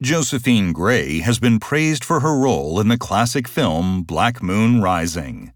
Josephine Gray has been praised for her role in the classic film Black Moon Rising.